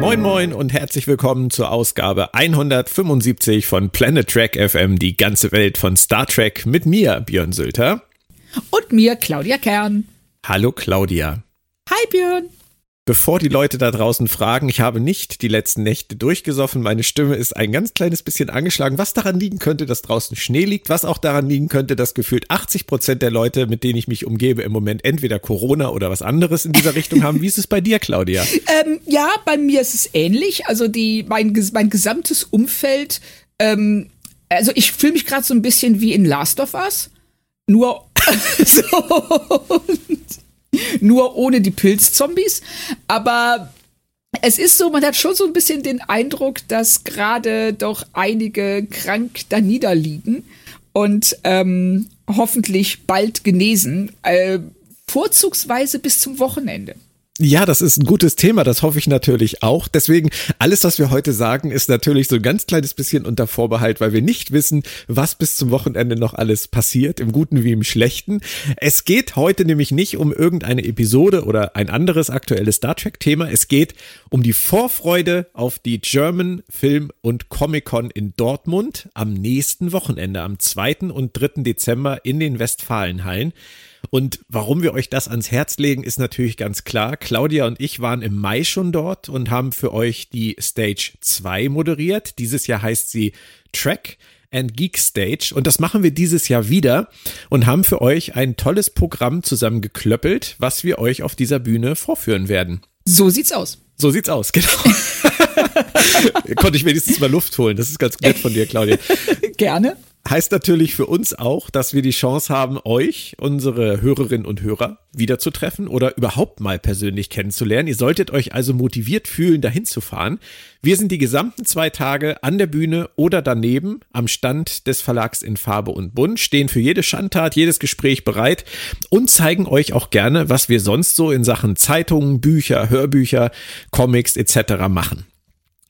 Moin Moin und herzlich willkommen zur Ausgabe 175 von Planet Trek FM, die ganze Welt von Star Trek mit mir, Björn Sülter. Und mir, Claudia Kern. Hallo Claudia. Hi Björn. Bevor die Leute da draußen fragen, ich habe nicht die letzten Nächte durchgesoffen. Meine Stimme ist ein ganz kleines bisschen angeschlagen, was daran liegen könnte, dass draußen Schnee liegt, was auch daran liegen könnte, dass gefühlt 80 Prozent der Leute, mit denen ich mich umgebe, im Moment entweder Corona oder was anderes in dieser Richtung haben. Wie ist es bei dir, Claudia? Ähm, ja, bei mir ist es ähnlich. Also die, mein, mein gesamtes Umfeld, ähm, also ich fühle mich gerade so ein bisschen wie in Last of Us. Nur so, nur ohne die Pilzzombies. Aber es ist so, man hat schon so ein bisschen den Eindruck, dass gerade doch einige krank da niederliegen und ähm, hoffentlich bald genesen. Äh, vorzugsweise bis zum Wochenende. Ja, das ist ein gutes Thema, das hoffe ich natürlich auch. Deswegen, alles, was wir heute sagen, ist natürlich so ein ganz kleines bisschen unter Vorbehalt, weil wir nicht wissen, was bis zum Wochenende noch alles passiert, im Guten wie im Schlechten. Es geht heute nämlich nicht um irgendeine Episode oder ein anderes aktuelles Star Trek-Thema. Es geht um die Vorfreude auf die German Film und Comic Con in Dortmund am nächsten Wochenende, am 2. und 3. Dezember in den Westfalenhallen. Und warum wir euch das ans Herz legen, ist natürlich ganz klar. Claudia und ich waren im Mai schon dort und haben für euch die Stage 2 moderiert. Dieses Jahr heißt sie Track and Geek Stage und das machen wir dieses Jahr wieder und haben für euch ein tolles Programm zusammengeklöppelt, was wir euch auf dieser Bühne vorführen werden. So sieht's aus. So sieht's aus, genau. Konnte ich wenigstens mal Luft holen. Das ist ganz nett von dir, Claudia. Gerne heißt natürlich für uns auch, dass wir die Chance haben, euch, unsere Hörerinnen und Hörer, wiederzutreffen oder überhaupt mal persönlich kennenzulernen. Ihr solltet euch also motiviert fühlen, dahin zu fahren. Wir sind die gesamten zwei Tage an der Bühne oder daneben am Stand des Verlags in Farbe und Bunt, stehen für jede Schandtat, jedes Gespräch bereit und zeigen euch auch gerne, was wir sonst so in Sachen Zeitungen, Bücher, Hörbücher, Comics etc. machen.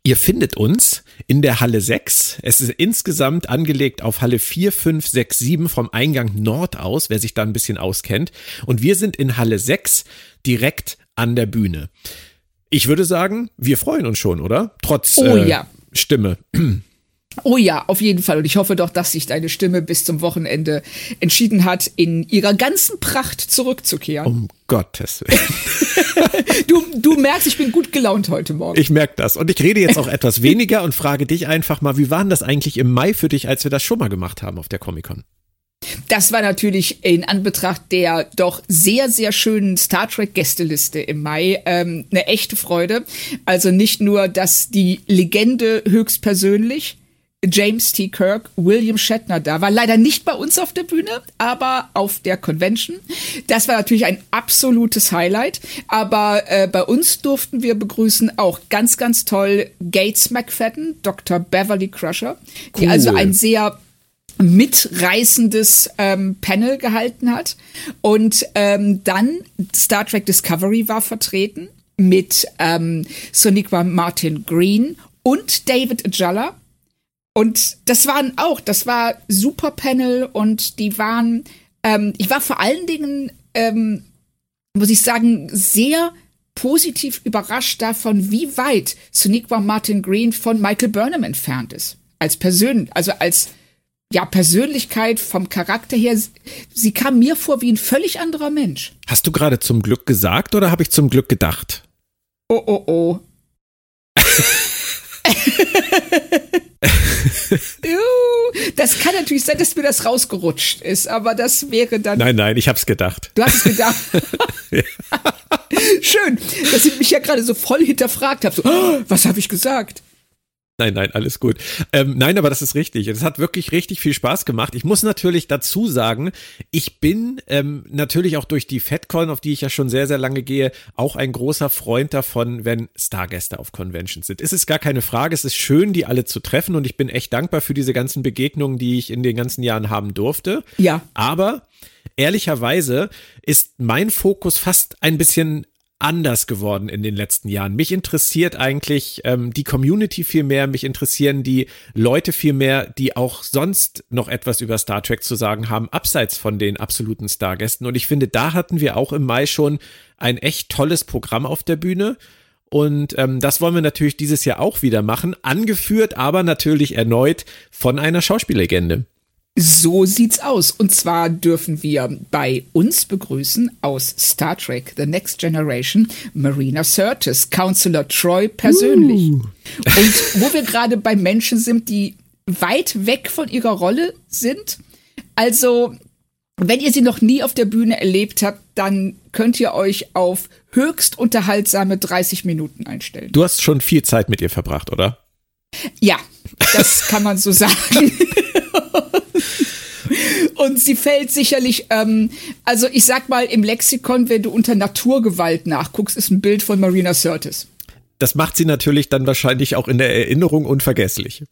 Ihr findet uns in der Halle 6. Es ist insgesamt angelegt auf Halle 4, 5, 6, 7 vom Eingang Nord aus, wer sich da ein bisschen auskennt. Und wir sind in Halle 6 direkt an der Bühne. Ich würde sagen, wir freuen uns schon, oder? Trotz oh, äh, ja. Stimme. Oh ja, auf jeden Fall. Und ich hoffe doch, dass sich deine Stimme bis zum Wochenende entschieden hat, in ihrer ganzen Pracht zurückzukehren. Um Gottes Willen. du, du merkst, ich bin gut gelaunt heute Morgen. Ich merke das. Und ich rede jetzt auch etwas weniger und frage dich einfach mal, wie war denn das eigentlich im Mai für dich, als wir das schon mal gemacht haben auf der Comic-Con? Das war natürlich in Anbetracht der doch sehr, sehr schönen Star Trek Gästeliste im Mai ähm, eine echte Freude. Also nicht nur, dass die Legende höchstpersönlich James T. Kirk, William Shatner da. War leider nicht bei uns auf der Bühne, aber auf der Convention. Das war natürlich ein absolutes Highlight. Aber äh, bei uns durften wir begrüßen auch ganz, ganz toll Gates McFadden, Dr. Beverly Crusher, cool. die also ein sehr mitreißendes ähm, Panel gehalten hat. Und ähm, dann Star Trek Discovery war vertreten mit ähm, Soniqua Martin Green und David Ajala und das waren auch, das war super Panel und die waren, ähm, ich war vor allen Dingen, ähm, muss ich sagen, sehr positiv überrascht davon, wie weit Soniqua Martin Green von Michael Burnham entfernt ist. Als Persön, also als ja, Persönlichkeit vom Charakter her, sie kam mir vor wie ein völlig anderer Mensch. Hast du gerade zum Glück gesagt oder habe ich zum Glück gedacht? Oh, oh, oh. das kann natürlich sein, dass mir das rausgerutscht ist, aber das wäre dann. Nein, nein, ich hab's gedacht. Du hast es gedacht. Schön, dass ich mich ja gerade so voll hinterfragt habe. So, oh, was habe ich gesagt? Nein, nein, alles gut. Ähm, nein, aber das ist richtig. Es hat wirklich richtig viel Spaß gemacht. Ich muss natürlich dazu sagen, ich bin ähm, natürlich auch durch die FedCon, auf die ich ja schon sehr, sehr lange gehe, auch ein großer Freund davon, wenn Stargäste auf Conventions sind. Es ist gar keine Frage. Es ist schön, die alle zu treffen und ich bin echt dankbar für diese ganzen Begegnungen, die ich in den ganzen Jahren haben durfte. Ja. Aber ehrlicherweise ist mein Fokus fast ein bisschen anders geworden in den letzten Jahren. Mich interessiert eigentlich ähm, die Community viel mehr, mich interessieren die Leute viel mehr, die auch sonst noch etwas über Star Trek zu sagen haben, abseits von den absoluten Stargästen. Und ich finde, da hatten wir auch im Mai schon ein echt tolles Programm auf der Bühne. Und ähm, das wollen wir natürlich dieses Jahr auch wieder machen, angeführt aber natürlich erneut von einer Schauspiellegende. So sieht's aus. Und zwar dürfen wir bei uns begrüßen aus Star Trek The Next Generation Marina Sirtis, Counselor Troy persönlich. Uh. Und wo wir gerade bei Menschen sind, die weit weg von ihrer Rolle sind. Also, wenn ihr sie noch nie auf der Bühne erlebt habt, dann könnt ihr euch auf höchst unterhaltsame 30 Minuten einstellen. Du hast schon viel Zeit mit ihr verbracht, oder? Ja, das kann man so sagen. Und sie fällt sicherlich, ähm, also ich sag mal, im Lexikon, wenn du unter Naturgewalt nachguckst, ist ein Bild von Marina Sirtis. Das macht sie natürlich dann wahrscheinlich auch in der Erinnerung unvergesslich.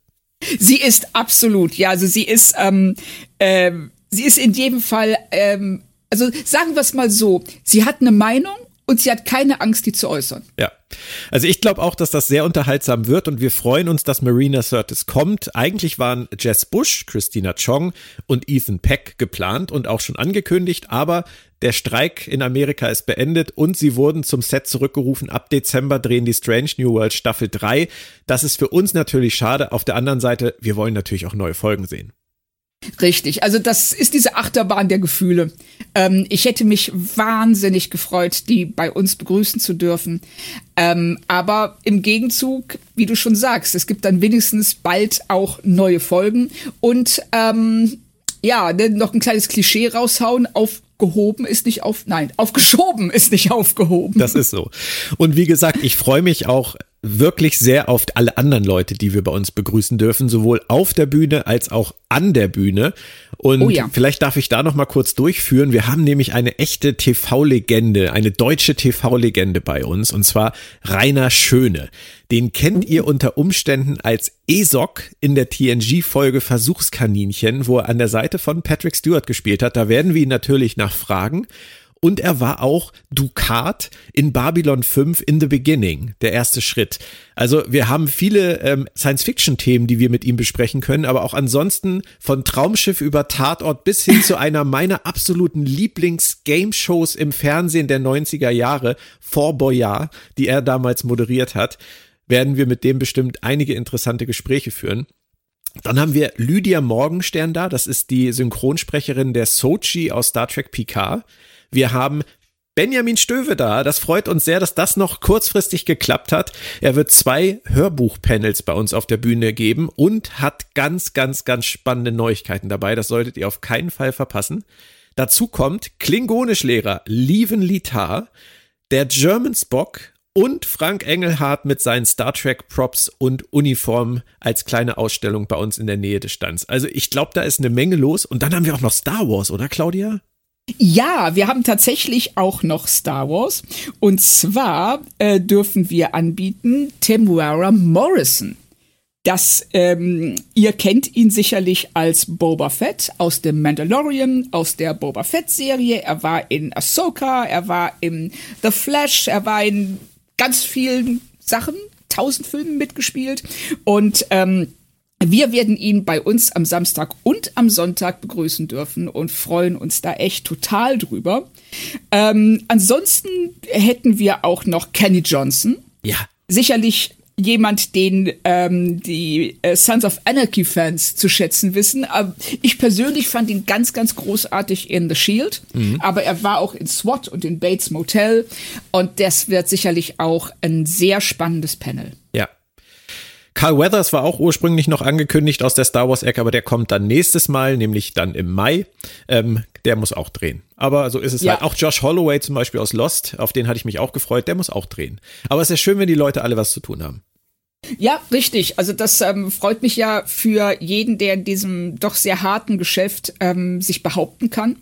Sie ist absolut, ja, also sie ist, ähm, ähm, sie ist in jedem Fall, ähm, also sagen wir es mal so, sie hat eine Meinung und sie hat keine Angst, die zu äußern. Ja. Also ich glaube auch, dass das sehr unterhaltsam wird und wir freuen uns, dass Marina Sirtis kommt. Eigentlich waren Jess Bush, Christina Chong und Ethan Peck geplant und auch schon angekündigt, aber der Streik in Amerika ist beendet und sie wurden zum Set zurückgerufen. Ab Dezember drehen die Strange New World Staffel 3. Das ist für uns natürlich schade. Auf der anderen Seite, wir wollen natürlich auch neue Folgen sehen. Richtig, also das ist diese Achterbahn der Gefühle. Ähm, ich hätte mich wahnsinnig gefreut, die bei uns begrüßen zu dürfen. Ähm, aber im Gegenzug, wie du schon sagst, es gibt dann wenigstens bald auch neue Folgen. Und ähm, ja, ne, noch ein kleines Klischee raushauen. Aufgehoben ist nicht auf, nein, aufgeschoben ist nicht aufgehoben. Das ist so. Und wie gesagt, ich freue mich auch wirklich sehr auf alle anderen Leute, die wir bei uns begrüßen dürfen, sowohl auf der Bühne als auch an der Bühne. Und oh ja. vielleicht darf ich da noch mal kurz durchführen. Wir haben nämlich eine echte TV-Legende, eine deutsche TV-Legende bei uns, und zwar Rainer Schöne. Den kennt ihr unter Umständen als Esok in der TNG-Folge Versuchskaninchen, wo er an der Seite von Patrick Stewart gespielt hat. Da werden wir ihn natürlich nachfragen. Und er war auch Dukat in Babylon 5 in the Beginning, der erste Schritt. Also wir haben viele ähm, Science-Fiction-Themen, die wir mit ihm besprechen können, aber auch ansonsten von Traumschiff über Tatort bis hin zu einer meiner absoluten Lieblings-Game-Shows im Fernsehen der 90er Jahre, Fort Boyard, die er damals moderiert hat, werden wir mit dem bestimmt einige interessante Gespräche führen. Dann haben wir Lydia Morgenstern da, das ist die Synchronsprecherin der Sochi aus Star Trek Picard. Wir haben Benjamin Stöve da. Das freut uns sehr, dass das noch kurzfristig geklappt hat. Er wird zwei Hörbuchpanels bei uns auf der Bühne geben und hat ganz, ganz, ganz spannende Neuigkeiten dabei. Das solltet ihr auf keinen Fall verpassen. Dazu kommt Klingonischlehrer Lieven Litar, der German Spock und Frank Engelhardt mit seinen Star Trek Props und Uniformen als kleine Ausstellung bei uns in der Nähe des Stands. Also ich glaube, da ist eine Menge los. Und dann haben wir auch noch Star Wars, oder Claudia? Ja, wir haben tatsächlich auch noch Star Wars. Und zwar äh, dürfen wir anbieten Temuera Morrison. Das, ähm, ihr kennt ihn sicherlich als Boba Fett aus dem Mandalorian, aus der Boba Fett-Serie. Er war in Ahsoka, er war in The Flash, er war in ganz vielen Sachen, tausend Filmen mitgespielt. Und ähm, wir werden ihn bei uns am Samstag und am Sonntag begrüßen dürfen und freuen uns da echt total drüber. Ähm, ansonsten hätten wir auch noch Kenny Johnson. Ja. Sicherlich jemand, den ähm, die äh, Sons of Anarchy Fans zu schätzen wissen. Aber ich persönlich fand ihn ganz, ganz großartig in The Shield. Mhm. Aber er war auch in SWAT und in Bates Motel. Und das wird sicherlich auch ein sehr spannendes Panel. Ja, Carl Weathers war auch ursprünglich noch angekündigt aus der Star Wars-Ecke, aber der kommt dann nächstes Mal, nämlich dann im Mai. Ähm, der muss auch drehen. Aber so ist es ja. halt. Auch Josh Holloway zum Beispiel aus Lost, auf den hatte ich mich auch gefreut, der muss auch drehen. Aber es ist ja schön, wenn die Leute alle was zu tun haben. Ja, richtig. Also das ähm, freut mich ja für jeden, der in diesem doch sehr harten Geschäft ähm, sich behaupten kann.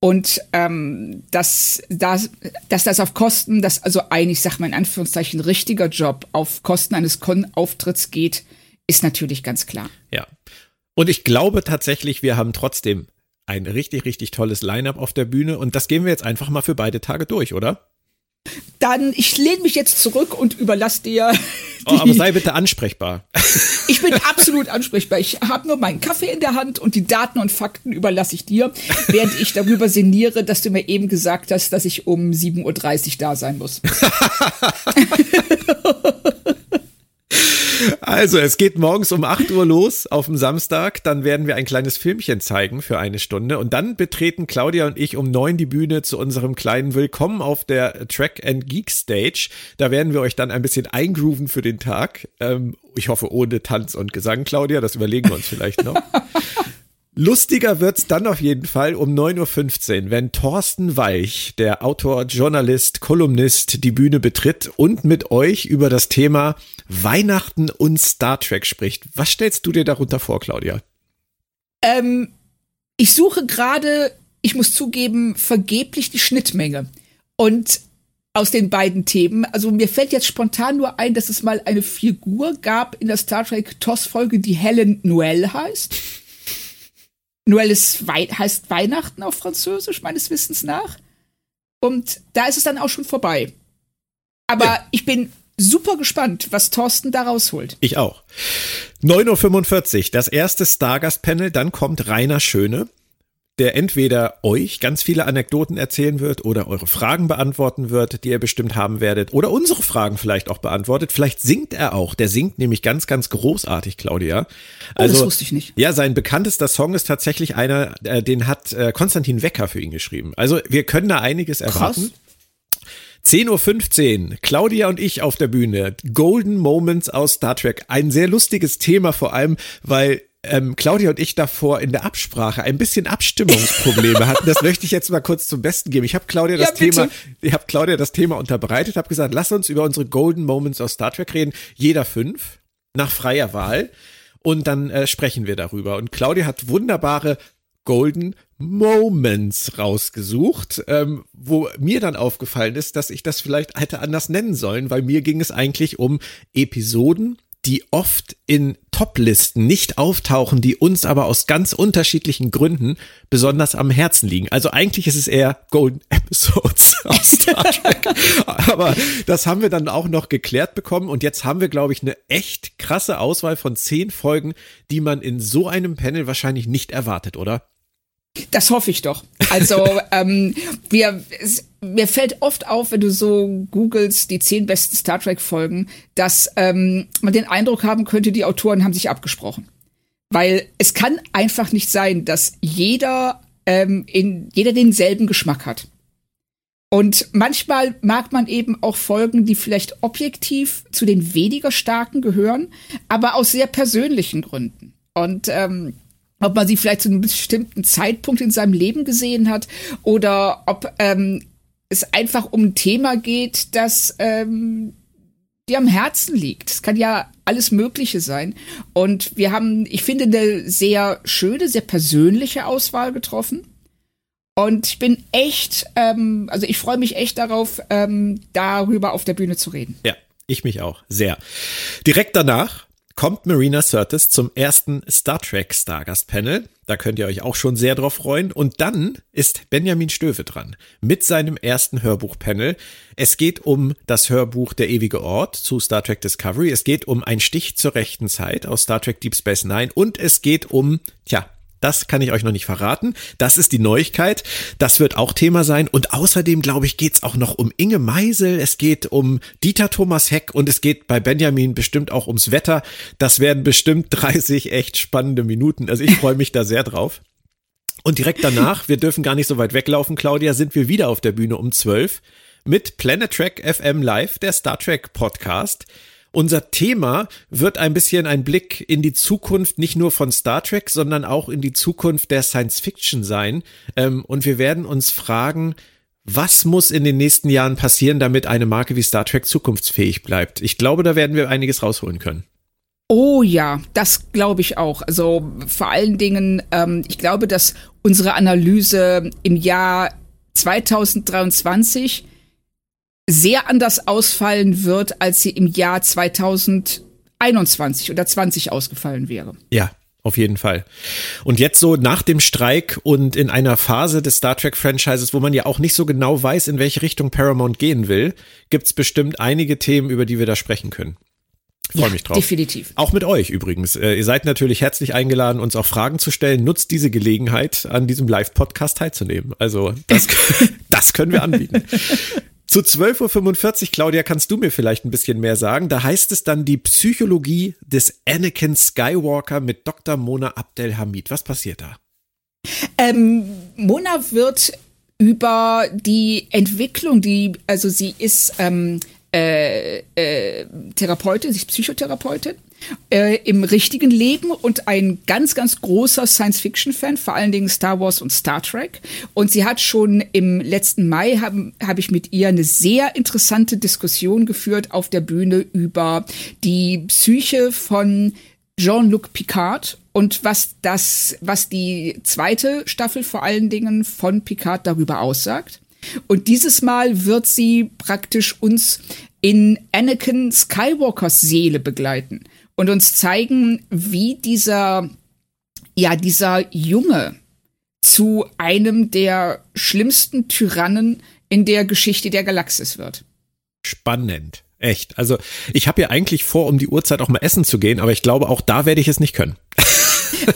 Und ähm, dass, dass, dass das auf Kosten, dass also ein, ich sag mal in Anführungszeichen, richtiger Job auf Kosten eines Con-Auftritts geht, ist natürlich ganz klar. Ja. Und ich glaube tatsächlich, wir haben trotzdem ein richtig, richtig tolles Line-up auf der Bühne und das gehen wir jetzt einfach mal für beide Tage durch, oder? Dann, ich lehne mich jetzt zurück und überlasse dir. Oh, aber sei bitte ansprechbar. Ich bin absolut ansprechbar. Ich habe nur meinen Kaffee in der Hand und die Daten und Fakten überlasse ich dir, während ich darüber sinniere, dass du mir eben gesagt hast, dass ich um 7.30 Uhr da sein muss. Also, es geht morgens um 8 Uhr los auf dem Samstag. Dann werden wir ein kleines Filmchen zeigen für eine Stunde. Und dann betreten Claudia und ich um 9 die Bühne zu unserem kleinen Willkommen auf der Track and Geek Stage. Da werden wir euch dann ein bisschen eingrooven für den Tag. Ähm, ich hoffe, ohne Tanz und Gesang, Claudia. Das überlegen wir uns vielleicht noch. Lustiger wird's dann auf jeden Fall um 9.15 Uhr, wenn Thorsten Weich, der Autor, Journalist, Kolumnist, die Bühne betritt und mit euch über das Thema Weihnachten und Star Trek spricht. Was stellst du dir darunter vor, Claudia? Ähm, ich suche gerade, ich muss zugeben, vergeblich die Schnittmenge. Und aus den beiden Themen. Also mir fällt jetzt spontan nur ein, dass es mal eine Figur gab in der Star Trek TOS-Folge, die Helen Noel heißt. Noël ist Wei heißt Weihnachten auf Französisch, meines Wissens nach. Und da ist es dann auch schon vorbei. Aber ja. ich bin super gespannt, was Thorsten da rausholt. Ich auch. 9.45 Uhr, das erste Stargast-Panel, dann kommt Rainer Schöne der entweder euch ganz viele Anekdoten erzählen wird oder eure Fragen beantworten wird, die ihr bestimmt haben werdet, oder unsere Fragen vielleicht auch beantwortet. Vielleicht singt er auch. Der singt nämlich ganz, ganz großartig, Claudia. Also, oh, das wusste ich nicht. Ja, sein bekanntester Song ist tatsächlich einer, äh, den hat äh, Konstantin Wecker für ihn geschrieben. Also wir können da einiges erwarten. Krass. 10.15 Uhr, Claudia und ich auf der Bühne. Golden Moments aus Star Trek. Ein sehr lustiges Thema, vor allem, weil ähm, Claudia und ich davor in der Absprache ein bisschen Abstimmungsprobleme hatten. Das möchte ich jetzt mal kurz zum Besten geben. Ich habe Claudia das ja, Thema, ich habe Claudia das Thema unterbreitet, habe gesagt, lass uns über unsere Golden Moments aus Star Trek reden. Jeder fünf nach freier Wahl und dann äh, sprechen wir darüber. Und Claudia hat wunderbare Golden Moments rausgesucht, ähm, wo mir dann aufgefallen ist, dass ich das vielleicht hätte anders nennen sollen, weil mir ging es eigentlich um Episoden die oft in Top-Listen nicht auftauchen, die uns aber aus ganz unterschiedlichen Gründen besonders am Herzen liegen. Also eigentlich ist es eher Golden Episodes aus Star Trek. aber das haben wir dann auch noch geklärt bekommen und jetzt haben wir, glaube ich, eine echt krasse Auswahl von zehn Folgen, die man in so einem Panel wahrscheinlich nicht erwartet, oder? Das hoffe ich doch. Also ähm, wir, es, mir fällt oft auf, wenn du so googelst die zehn besten Star Trek Folgen, dass ähm, man den Eindruck haben könnte, die Autoren haben sich abgesprochen, weil es kann einfach nicht sein, dass jeder ähm, in jeder denselben Geschmack hat. Und manchmal mag man eben auch Folgen, die vielleicht objektiv zu den weniger starken gehören, aber aus sehr persönlichen Gründen. Und ähm, ob man sie vielleicht zu einem bestimmten Zeitpunkt in seinem Leben gesehen hat oder ob ähm, es einfach um ein Thema geht, das ähm, dir am Herzen liegt. Es kann ja alles Mögliche sein. Und wir haben, ich finde, eine sehr schöne, sehr persönliche Auswahl getroffen. Und ich bin echt, ähm, also ich freue mich echt darauf, ähm, darüber auf der Bühne zu reden. Ja, ich mich auch. Sehr. Direkt danach kommt Marina Sirtis zum ersten Star Trek Stargast Panel. Da könnt ihr euch auch schon sehr drauf freuen. Und dann ist Benjamin Stöve dran mit seinem ersten Hörbuchpanel. Es geht um das Hörbuch Der ewige Ort zu Star Trek Discovery. Es geht um ein Stich zur rechten Zeit aus Star Trek Deep Space Nine. Und es geht um, tja, das kann ich euch noch nicht verraten. Das ist die Neuigkeit. Das wird auch Thema sein. Und außerdem, glaube ich, geht es auch noch um Inge Meisel. Es geht um Dieter Thomas Heck und es geht bei Benjamin bestimmt auch ums Wetter. Das werden bestimmt 30 echt spannende Minuten. Also ich freue mich da sehr drauf. Und direkt danach, wir dürfen gar nicht so weit weglaufen, Claudia, sind wir wieder auf der Bühne um 12 mit Planet Trek FM Live, der Star Trek Podcast. Unser Thema wird ein bisschen ein Blick in die Zukunft nicht nur von Star Trek, sondern auch in die Zukunft der Science Fiction sein. Ähm, und wir werden uns fragen, Was muss in den nächsten Jahren passieren, damit eine Marke wie Star Trek zukunftsfähig bleibt? Ich glaube, da werden wir einiges rausholen können. Oh ja, das glaube ich auch. Also vor allen Dingen, ähm, ich glaube, dass unsere Analyse im Jahr 2023 sehr anders ausfallen wird, als sie im Jahr 2021 oder 20 ausgefallen wäre. Ja, auf jeden Fall. Und jetzt so nach dem Streik und in einer Phase des Star Trek Franchises, wo man ja auch nicht so genau weiß, in welche Richtung Paramount gehen will, gibt's bestimmt einige Themen, über die wir da sprechen können. Freue ja, mich drauf. Definitiv. Auch mit euch übrigens. Äh, ihr seid natürlich herzlich eingeladen, uns auch Fragen zu stellen. Nutzt diese Gelegenheit, an diesem Live-Podcast teilzunehmen. Also das, das können wir anbieten. Zu 12.45 Uhr, Claudia, kannst du mir vielleicht ein bisschen mehr sagen? Da heißt es dann die Psychologie des Anakin Skywalker mit Dr. Mona Abdelhamid. Was passiert da? Ähm, Mona wird über die Entwicklung, die, also sie ist ähm, äh, äh, Therapeutin, sie ist Psychotherapeutin äh, im richtigen Leben und ein ganz, ganz großer Science-Fiction-Fan, vor allen Dingen Star Wars und Star Trek. Und sie hat schon im letzten Mai, habe hab ich mit ihr eine sehr interessante Diskussion geführt auf der Bühne über die Psyche von Jean-Luc Picard und was das, was die zweite Staffel vor allen Dingen von Picard darüber aussagt. Und dieses Mal wird sie praktisch uns in Anakin Skywalkers Seele begleiten und uns zeigen, wie dieser, ja, dieser Junge zu einem der schlimmsten Tyrannen in der Geschichte der Galaxis wird. Spannend. Echt. Also ich habe ja eigentlich vor, um die Uhrzeit auch mal essen zu gehen, aber ich glaube, auch da werde ich es nicht können.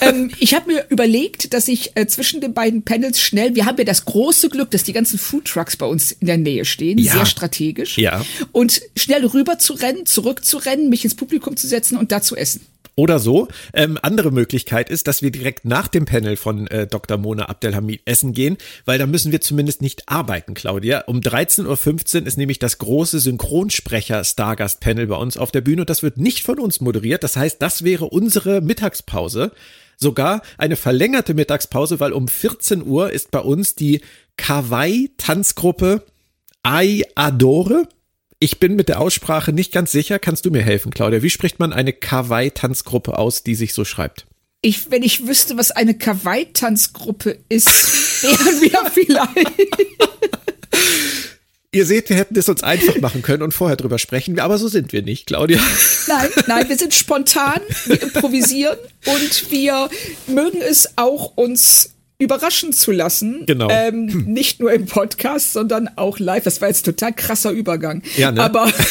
ähm, ich habe mir überlegt, dass ich äh, zwischen den beiden Panels schnell, wir haben ja das große Glück, dass die ganzen Food Trucks bei uns in der Nähe stehen, ja. sehr strategisch. Ja. Und schnell rüber zu rennen, zurück zu rennen, mich ins Publikum zu setzen und da zu essen. Oder so. Ähm, andere Möglichkeit ist, dass wir direkt nach dem Panel von äh, Dr. Mona Abdelhamid essen gehen, weil da müssen wir zumindest nicht arbeiten, Claudia. Um 13.15 Uhr ist nämlich das große Synchronsprecher-Stargast-Panel bei uns auf der Bühne und das wird nicht von uns moderiert. Das heißt, das wäre unsere Mittagspause. Sogar eine verlängerte Mittagspause, weil um 14 Uhr ist bei uns die Kawaii-Tanzgruppe Ai Adore ich bin mit der Aussprache nicht ganz sicher. Kannst du mir helfen, Claudia? Wie spricht man eine Kawaii-Tanzgruppe aus, die sich so schreibt? Ich, wenn ich wüsste, was eine Kawaii-Tanzgruppe ist, wären wir vielleicht. Ihr seht, wir hätten es uns einfach machen können und vorher drüber sprechen, aber so sind wir nicht, Claudia. Nein, nein, wir sind spontan, wir improvisieren und wir mögen es auch, uns überraschen zu lassen. Genau. Ähm, nicht nur im Podcast, sondern auch live. Das war jetzt total krasser Übergang. Ja, ne? Aber.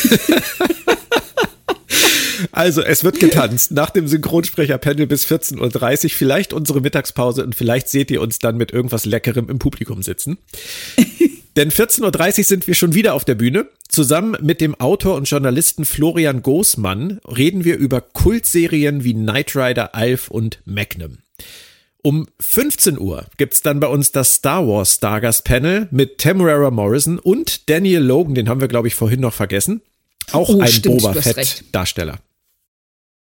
Also, es wird getanzt nach dem Synchronsprecher-Panel bis 14.30 Uhr. Vielleicht unsere Mittagspause und vielleicht seht ihr uns dann mit irgendwas Leckerem im Publikum sitzen. Denn 14.30 Uhr sind wir schon wieder auf der Bühne. Zusammen mit dem Autor und Journalisten Florian Goßmann reden wir über Kultserien wie Knight Rider, Alf und Magnum. Um 15 Uhr gibt's dann bei uns das Star Wars Stargast Panel mit Tamara Morrison und Daniel Logan, den haben wir, glaube ich, vorhin noch vergessen. Auch oh, ein stimmt, Boba Fett-Darsteller.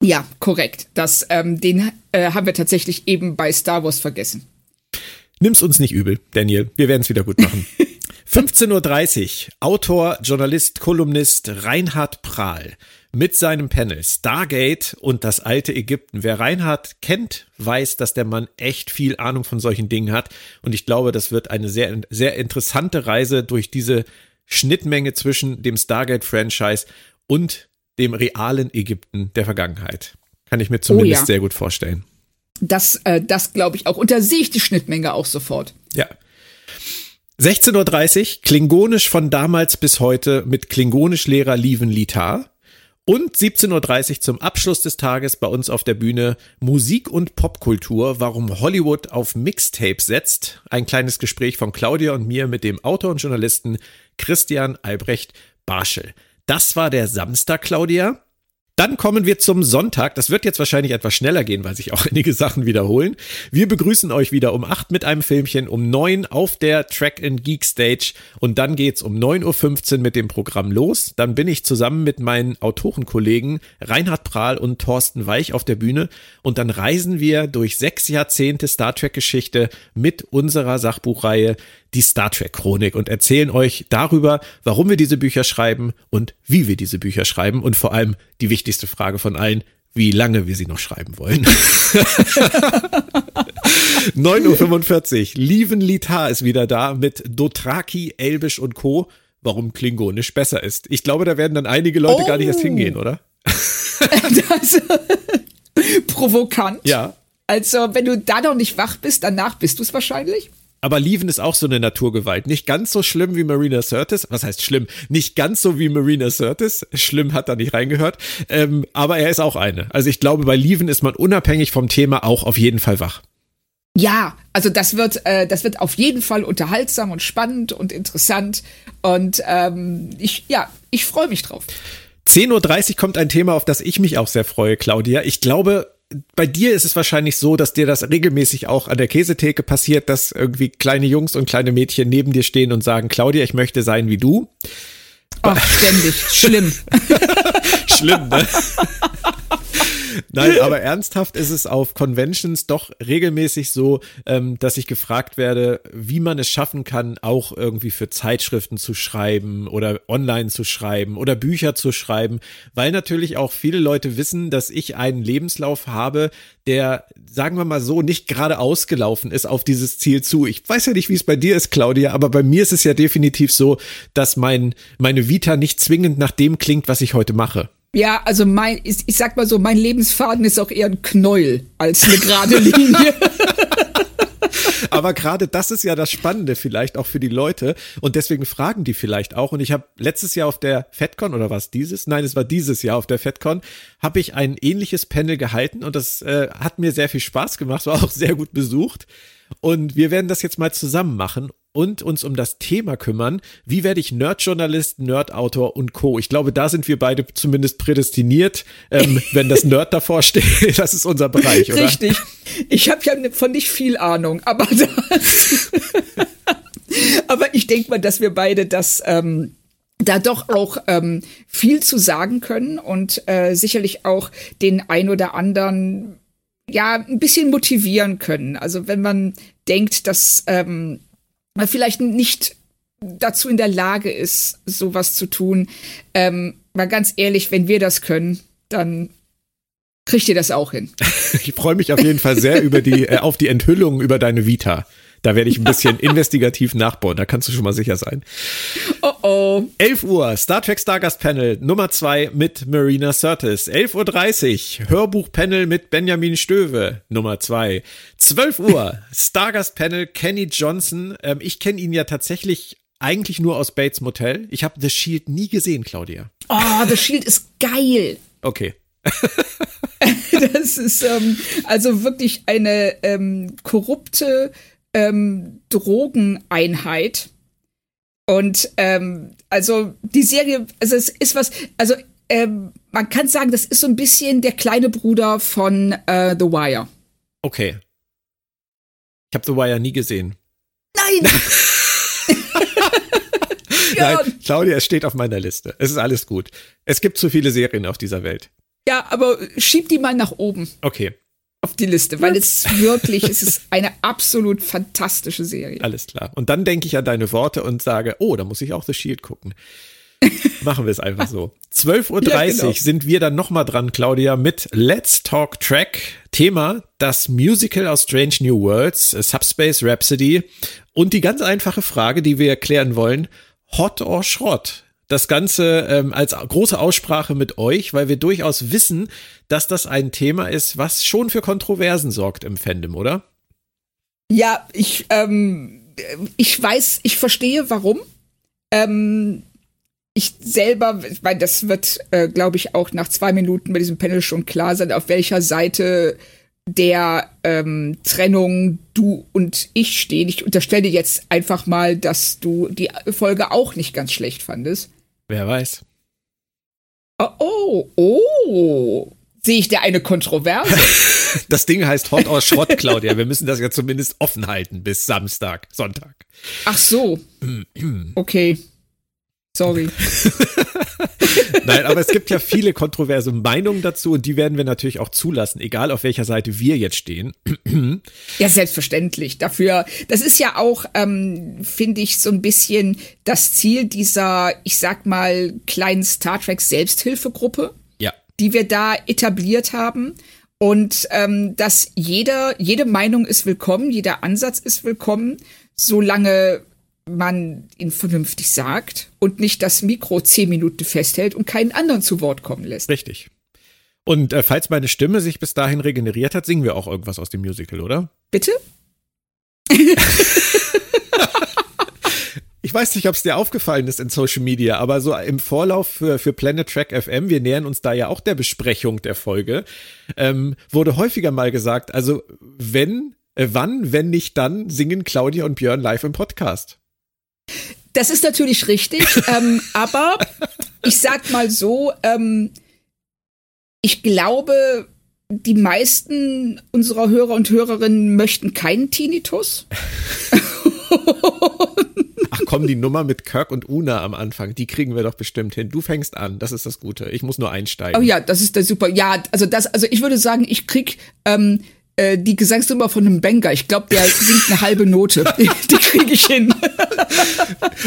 Ja, korrekt. Das, ähm, den äh, haben wir tatsächlich eben bei Star Wars vergessen. Nimm's uns nicht übel, Daniel. Wir werden es wieder gut machen. 15.30 Uhr. Autor, Journalist, Kolumnist Reinhard Prahl mit seinem Panel Stargate und das alte Ägypten. Wer Reinhard kennt, weiß, dass der Mann echt viel Ahnung von solchen Dingen hat. Und ich glaube, das wird eine sehr, sehr interessante Reise durch diese Schnittmenge zwischen dem Stargate-Franchise und dem realen Ägypten der Vergangenheit. Kann ich mir zumindest oh ja. sehr gut vorstellen. Das, äh, das glaube ich auch. Und da sehe ich die Schnittmenge auch sofort. Ja. 16.30 Uhr, Klingonisch von damals bis heute mit Klingonischlehrer Lieven Litar. Und 17.30 Uhr zum Abschluss des Tages bei uns auf der Bühne Musik und Popkultur, warum Hollywood auf Mixtapes setzt. Ein kleines Gespräch von Claudia und mir mit dem Autor und Journalisten Christian Albrecht Barschel. Das war der Samstag, Claudia. Dann kommen wir zum Sonntag. Das wird jetzt wahrscheinlich etwas schneller gehen, weil sich auch einige Sachen wiederholen. Wir begrüßen euch wieder um acht mit einem Filmchen, um neun auf der Track and Geek Stage und dann geht's um 9.15 Uhr mit dem Programm los. Dann bin ich zusammen mit meinen Autorenkollegen Reinhard Prahl und Thorsten Weich auf der Bühne und dann reisen wir durch sechs Jahrzehnte Star Trek Geschichte mit unserer Sachbuchreihe die Star Trek Chronik und erzählen euch darüber, warum wir diese Bücher schreiben und wie wir diese Bücher schreiben und vor allem die wichtigste Frage von allen, wie lange wir sie noch schreiben wollen. 9.45 Uhr. Lieven Litar ist wieder da mit Dotraki, Elbisch und Co. Warum Klingonisch besser ist. Ich glaube, da werden dann einige Leute oh. gar nicht erst hingehen, oder? das, provokant. Ja. Also, wenn du da noch nicht wach bist, danach bist du es wahrscheinlich. Aber Lieven ist auch so eine Naturgewalt. Nicht ganz so schlimm wie Marina Sirtis. Was heißt schlimm? Nicht ganz so wie Marina Sirtis. Schlimm hat da nicht reingehört. Ähm, aber er ist auch eine. Also ich glaube, bei Lieven ist man unabhängig vom Thema auch auf jeden Fall wach. Ja, also das wird, äh, das wird auf jeden Fall unterhaltsam und spannend und interessant. Und ähm, ich, ja, ich freue mich drauf. 10.30 Uhr kommt ein Thema, auf das ich mich auch sehr freue, Claudia. Ich glaube, bei dir ist es wahrscheinlich so, dass dir das regelmäßig auch an der Käsetheke passiert, dass irgendwie kleine Jungs und kleine Mädchen neben dir stehen und sagen, Claudia, ich möchte sein wie du. Ach, ständig. Schlimm. Schlimm, ne? Nein, aber ernsthaft ist es auf Conventions doch regelmäßig so, ähm, dass ich gefragt werde, wie man es schaffen kann, auch irgendwie für Zeitschriften zu schreiben oder online zu schreiben oder Bücher zu schreiben, weil natürlich auch viele Leute wissen, dass ich einen Lebenslauf habe, der, sagen wir mal so, nicht gerade ausgelaufen ist auf dieses Ziel zu. Ich weiß ja nicht, wie es bei dir ist, Claudia, aber bei mir ist es ja definitiv so, dass mein, meine Vita nicht zwingend nach dem klingt, was ich heute mache. Ja, also mein, ich, ich sag mal so, mein Lebensfaden ist auch eher ein Knäuel als eine gerade Linie. Aber gerade das ist ja das Spannende vielleicht auch für die Leute und deswegen fragen die vielleicht auch. Und ich habe letztes Jahr auf der FedCon oder was dieses? Nein, es war dieses Jahr auf der FedCon, habe ich ein ähnliches Panel gehalten und das äh, hat mir sehr viel Spaß gemacht, war auch sehr gut besucht. Und wir werden das jetzt mal zusammen machen und uns um das Thema kümmern. Wie werde ich Nerdjournalist, Nerdautor und Co. Ich glaube, da sind wir beide zumindest prädestiniert, ähm, wenn das Nerd davor steht. Das ist unser Bereich, oder? Richtig. Ich habe ja von nicht viel Ahnung, aber das, aber ich denke mal, dass wir beide das ähm, da doch auch ähm, viel zu sagen können und äh, sicherlich auch den ein oder anderen ja ein bisschen motivieren können. Also wenn man denkt, dass ähm, man vielleicht nicht dazu in der Lage ist, sowas zu tun, ähm, mal ganz ehrlich, wenn wir das können, dann kriegt ihr das auch hin. Ich freue mich auf jeden Fall sehr über die, äh, auf die Enthüllung über deine Vita. Da werde ich ein bisschen investigativ nachbauen, da kannst du schon mal sicher sein. Oh oh. 11 Uhr, Star Trek Stargast Panel Nummer 2 mit Marina Sirtis. 11.30 Uhr, Hörbuch-Panel mit Benjamin Stöwe, Nummer 2. 12 Uhr, Stargast Panel Kenny Johnson. Ähm, ich kenne ihn ja tatsächlich eigentlich nur aus Bates Motel. Ich habe The Shield nie gesehen, Claudia. Oh, The Shield ist geil. Okay. das ist ähm, also wirklich eine ähm, korrupte ähm, Drogeneinheit. Und ähm, also die Serie, also es ist was, also ähm, man kann sagen, das ist so ein bisschen der kleine Bruder von äh, The Wire. Okay. Ich habe The Wire nie gesehen. Nein! Nein, Claudia, es steht auf meiner Liste. Es ist alles gut. Es gibt zu viele Serien auf dieser Welt. Ja, aber schieb die mal nach oben. Okay auf die Liste, weil es wirklich, es ist eine absolut fantastische Serie. Alles klar. Und dann denke ich an deine Worte und sage, oh, da muss ich auch The Shield gucken. Machen wir es einfach so. 12.30 Uhr ja, genau. sind wir dann nochmal dran, Claudia, mit Let's Talk Track. Thema, das Musical aus Strange New Worlds, Subspace Rhapsody. Und die ganz einfache Frage, die wir erklären wollen, Hot or Schrott? Das Ganze ähm, als große Aussprache mit euch, weil wir durchaus wissen, dass das ein Thema ist, was schon für Kontroversen sorgt im Fandom, oder? Ja, ich, ähm, ich weiß, ich verstehe, warum. Ähm, ich selber, weil das wird, äh, glaube ich, auch nach zwei Minuten bei diesem Panel schon klar sein, auf welcher Seite der ähm, Trennung du und ich stehen. Ich unterstelle jetzt einfach mal, dass du die Folge auch nicht ganz schlecht fandest. Wer weiß. Oh, oh, oh. Sehe ich da eine Kontroverse? das Ding heißt Hot or Schrott, Claudia. Wir müssen das ja zumindest offen halten bis Samstag, Sonntag. Ach so. Okay. Sorry. Nein, aber es gibt ja viele kontroverse Meinungen dazu und die werden wir natürlich auch zulassen, egal auf welcher Seite wir jetzt stehen. Ja, selbstverständlich. Dafür, das ist ja auch, ähm, finde ich, so ein bisschen das Ziel dieser, ich sag mal, kleinen Star Trek Selbsthilfegruppe, Ja. die wir da etabliert haben. Und ähm, dass jeder, jede Meinung ist willkommen, jeder Ansatz ist willkommen, solange man ihn vernünftig sagt und nicht das Mikro zehn Minuten festhält und keinen anderen zu Wort kommen lässt. Richtig. Und äh, falls meine Stimme sich bis dahin regeneriert hat, singen wir auch irgendwas aus dem Musical, oder? Bitte? Ich weiß nicht, ob es dir aufgefallen ist in Social Media, aber so im Vorlauf für, für Planet Track FM, wir nähern uns da ja auch der Besprechung der Folge, ähm, wurde häufiger mal gesagt, also wenn, äh, wann, wenn nicht dann, singen Claudia und Björn live im Podcast. Das ist natürlich richtig, ähm, aber ich sag mal so, ähm, ich glaube, die meisten unserer Hörer und Hörerinnen möchten keinen Tinnitus. Ach komm, die Nummer mit Kirk und Una am Anfang, die kriegen wir doch bestimmt hin. Du fängst an, das ist das Gute. Ich muss nur einsteigen. Oh ja, das ist der super. Ja, also das, also ich würde sagen, ich krieg ähm, äh, die Gesangsnummer von einem Banger. Ich glaube, der singt eine halbe Note. Die, die kriege ich hin.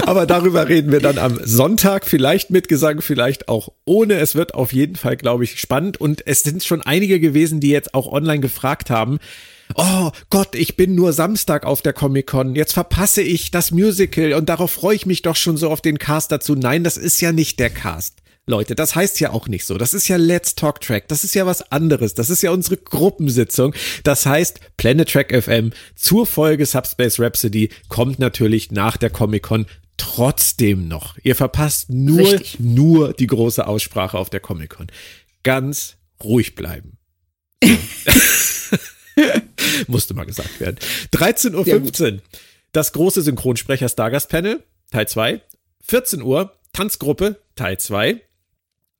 Aber darüber reden wir dann am Sonntag, vielleicht mit Gesang, vielleicht auch ohne. Es wird auf jeden Fall, glaube ich, spannend. Und es sind schon einige gewesen, die jetzt auch online gefragt haben, Oh Gott, ich bin nur Samstag auf der Comic-Con. Jetzt verpasse ich das Musical und darauf freue ich mich doch schon so auf den Cast dazu. Nein, das ist ja nicht der Cast. Leute, das heißt ja auch nicht so. Das ist ja Let's Talk Track. Das ist ja was anderes. Das ist ja unsere Gruppensitzung. Das heißt, Planet Track FM zur Folge Subspace Rhapsody kommt natürlich nach der Comic-Con trotzdem noch. Ihr verpasst nur, Richtig. nur die große Aussprache auf der Comic-Con. Ganz ruhig bleiben. Musste mal gesagt werden. 13.15 Uhr. Das große Synchronsprecher Stargast Panel, Teil 2. 14 Uhr, Tanzgruppe, Teil 2.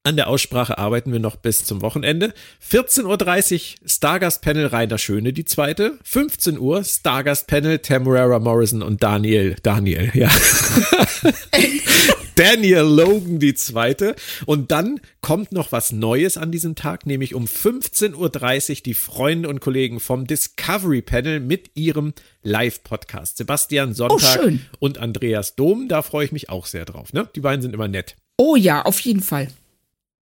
An der Aussprache arbeiten wir noch bis zum Wochenende. 14.30 Uhr Stargast-Panel Rainer Schöne, die zweite. 15 Uhr Stargast-Panel Tamara Morrison und Daniel, Daniel, ja. Daniel Logan, die zweite. Und dann kommt noch was Neues an diesem Tag, nämlich um 15.30 Uhr die Freunde und Kollegen vom Discovery Panel mit ihrem Live-Podcast. Sebastian Sonntag schön. und Andreas Dom, da freue ich mich auch sehr drauf. Ne? Die beiden sind immer nett. Oh ja, auf jeden Fall.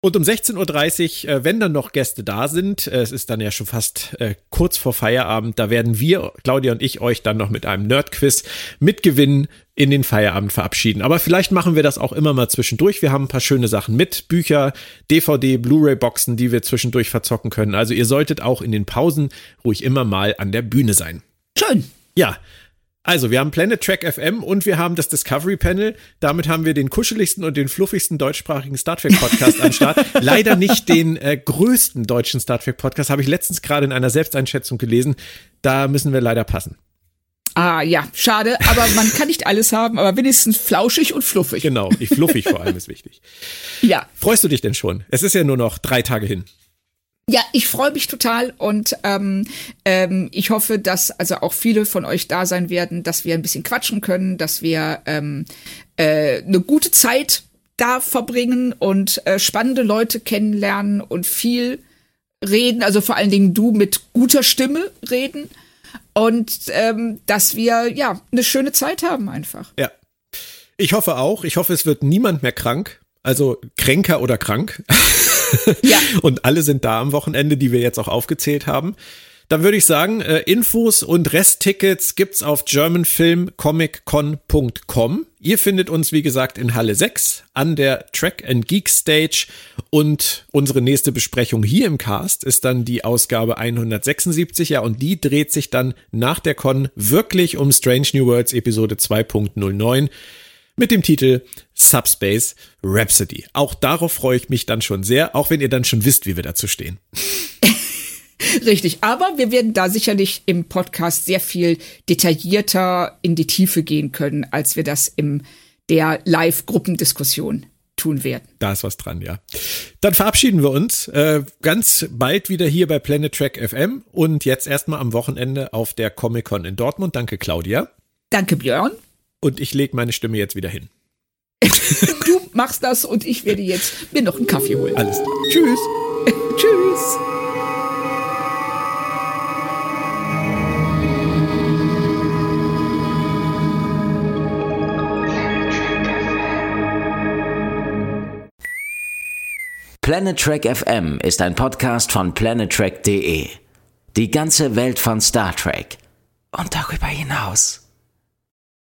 Und um 16.30 Uhr, äh, wenn dann noch Gäste da sind, äh, es ist dann ja schon fast äh, kurz vor Feierabend, da werden wir, Claudia und ich, euch dann noch mit einem Nerdquiz mit Gewinn in den Feierabend verabschieden. Aber vielleicht machen wir das auch immer mal zwischendurch. Wir haben ein paar schöne Sachen mit, Bücher, DVD, Blu-ray-Boxen, die wir zwischendurch verzocken können. Also ihr solltet auch in den Pausen ruhig immer mal an der Bühne sein. Schön. Ja. Also, wir haben Planet Track FM und wir haben das Discovery Panel. Damit haben wir den kuscheligsten und den fluffigsten deutschsprachigen Star Trek Podcast am Start. Leider nicht den äh, größten deutschen Star Trek Podcast, habe ich letztens gerade in einer Selbsteinschätzung gelesen. Da müssen wir leider passen. Ah ja, schade, aber man kann nicht alles haben, aber wenigstens flauschig und fluffig. Genau, ich fluffig vor allem ist wichtig. Ja. Freust du dich denn schon? Es ist ja nur noch drei Tage hin. Ja, ich freue mich total und ähm, ähm, ich hoffe, dass also auch viele von euch da sein werden, dass wir ein bisschen quatschen können, dass wir ähm, äh, eine gute Zeit da verbringen und äh, spannende Leute kennenlernen und viel reden, also vor allen Dingen du mit guter Stimme reden und ähm, dass wir ja eine schöne Zeit haben einfach. Ja. Ich hoffe auch. Ich hoffe, es wird niemand mehr krank. Also kränker oder krank. Ja. Und alle sind da am Wochenende, die wir jetzt auch aufgezählt haben. Dann würde ich sagen, äh, Infos und Resttickets gibt's auf germanfilmcomiccon.com. Ihr findet uns, wie gesagt, in Halle 6 an der Track and Geek Stage. Und unsere nächste Besprechung hier im Cast ist dann die Ausgabe 176. Ja, und die dreht sich dann nach der Con wirklich um Strange New Worlds Episode 2.09 mit dem Titel Subspace Rhapsody. Auch darauf freue ich mich dann schon sehr, auch wenn ihr dann schon wisst, wie wir dazu stehen. Richtig, aber wir werden da sicherlich im Podcast sehr viel detaillierter in die Tiefe gehen können, als wir das in der Live-Gruppendiskussion tun werden. Da ist was dran, ja. Dann verabschieden wir uns äh, ganz bald wieder hier bei Planet Track FM und jetzt erstmal am Wochenende auf der Comic-Con in Dortmund. Danke, Claudia. Danke, Björn. Und ich lege meine Stimme jetzt wieder hin. du machst das und ich werde jetzt mir noch einen Kaffee holen. Alles. Tschüss. Tschüss. Planet Trek FM ist ein Podcast von planettrek.de. Die ganze Welt von Star Trek und darüber hinaus.